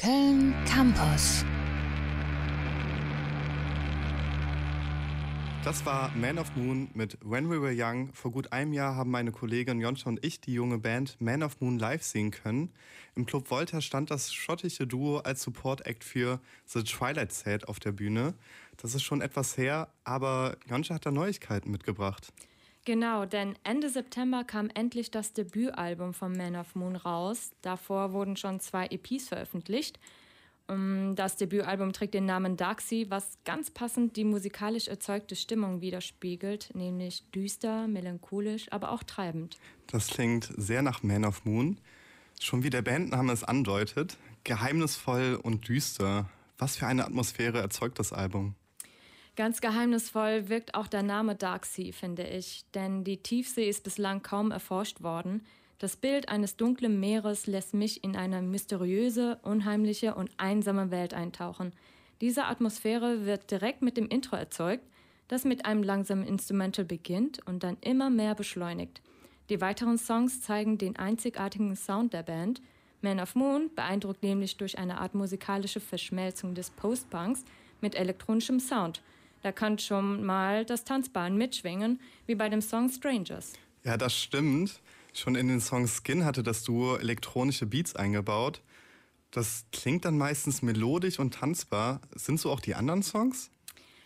Köln Campus. Das war Man of Moon mit When We Were Young. Vor gut einem Jahr haben meine Kollegin Jonscha und ich die junge Band Man of Moon live sehen können. Im Club Volta stand das schottische Duo als Support-Act für The Twilight Set auf der Bühne. Das ist schon etwas her, aber Jonscha hat da Neuigkeiten mitgebracht. Genau, denn Ende September kam endlich das Debütalbum von Man of Moon raus. Davor wurden schon zwei EPs veröffentlicht. Ähm, das Debütalbum trägt den Namen Darksea, was ganz passend die musikalisch erzeugte Stimmung widerspiegelt, nämlich düster, melancholisch, aber auch treibend. Das klingt sehr nach Man of Moon. Schon wie der Bandname es andeutet, geheimnisvoll und düster. Was für eine Atmosphäre erzeugt das Album? Ganz geheimnisvoll wirkt auch der Name Darksea, finde ich, denn die Tiefsee ist bislang kaum erforscht worden. Das Bild eines dunklen Meeres lässt mich in eine mysteriöse, unheimliche und einsame Welt eintauchen. Diese Atmosphäre wird direkt mit dem Intro erzeugt, das mit einem langsamen Instrumental beginnt und dann immer mehr beschleunigt. Die weiteren Songs zeigen den einzigartigen Sound der Band. Man of Moon beeindruckt nämlich durch eine Art musikalische Verschmelzung des Post-Punks mit elektronischem Sound – da kann schon mal das Tanzbahn mitschwingen, wie bei dem Song Strangers. Ja, das stimmt. Schon in den Song Skin hatte das Duo elektronische Beats eingebaut. Das klingt dann meistens melodisch und tanzbar. Sind so auch die anderen Songs?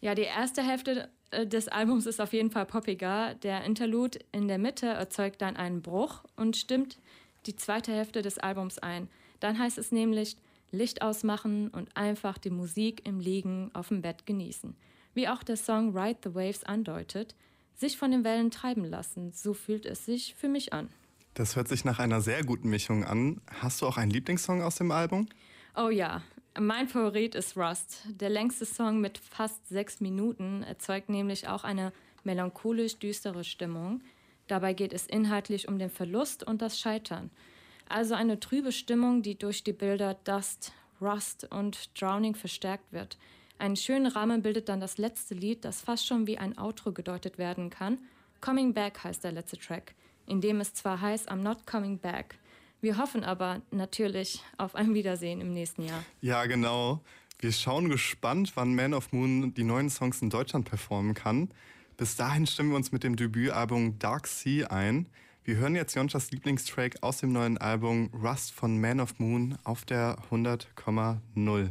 Ja, die erste Hälfte äh, des Albums ist auf jeden Fall poppiger. Der Interlude in der Mitte erzeugt dann einen Bruch und stimmt die zweite Hälfte des Albums ein. Dann heißt es nämlich Licht ausmachen und einfach die Musik im Liegen auf dem Bett genießen. Wie auch der Song Ride the Waves andeutet, sich von den Wellen treiben lassen, so fühlt es sich für mich an. Das hört sich nach einer sehr guten Mischung an. Hast du auch einen Lieblingssong aus dem Album? Oh ja, mein Favorit ist Rust. Der längste Song mit fast sechs Minuten erzeugt nämlich auch eine melancholisch düstere Stimmung. Dabei geht es inhaltlich um den Verlust und das Scheitern. Also eine trübe Stimmung, die durch die Bilder Dust, Rust und Drowning verstärkt wird. Einen schönen Rahmen bildet dann das letzte Lied, das fast schon wie ein Outro gedeutet werden kann. Coming Back heißt der letzte Track, in dem es zwar heißt I'm not coming back. Wir hoffen aber natürlich auf ein Wiedersehen im nächsten Jahr. Ja, genau. Wir schauen gespannt, wann Man of Moon die neuen Songs in Deutschland performen kann. Bis dahin stimmen wir uns mit dem Debütalbum Dark Sea ein. Wir hören jetzt Jonschas Lieblingstrack aus dem neuen Album Rust von Man of Moon auf der 100,0.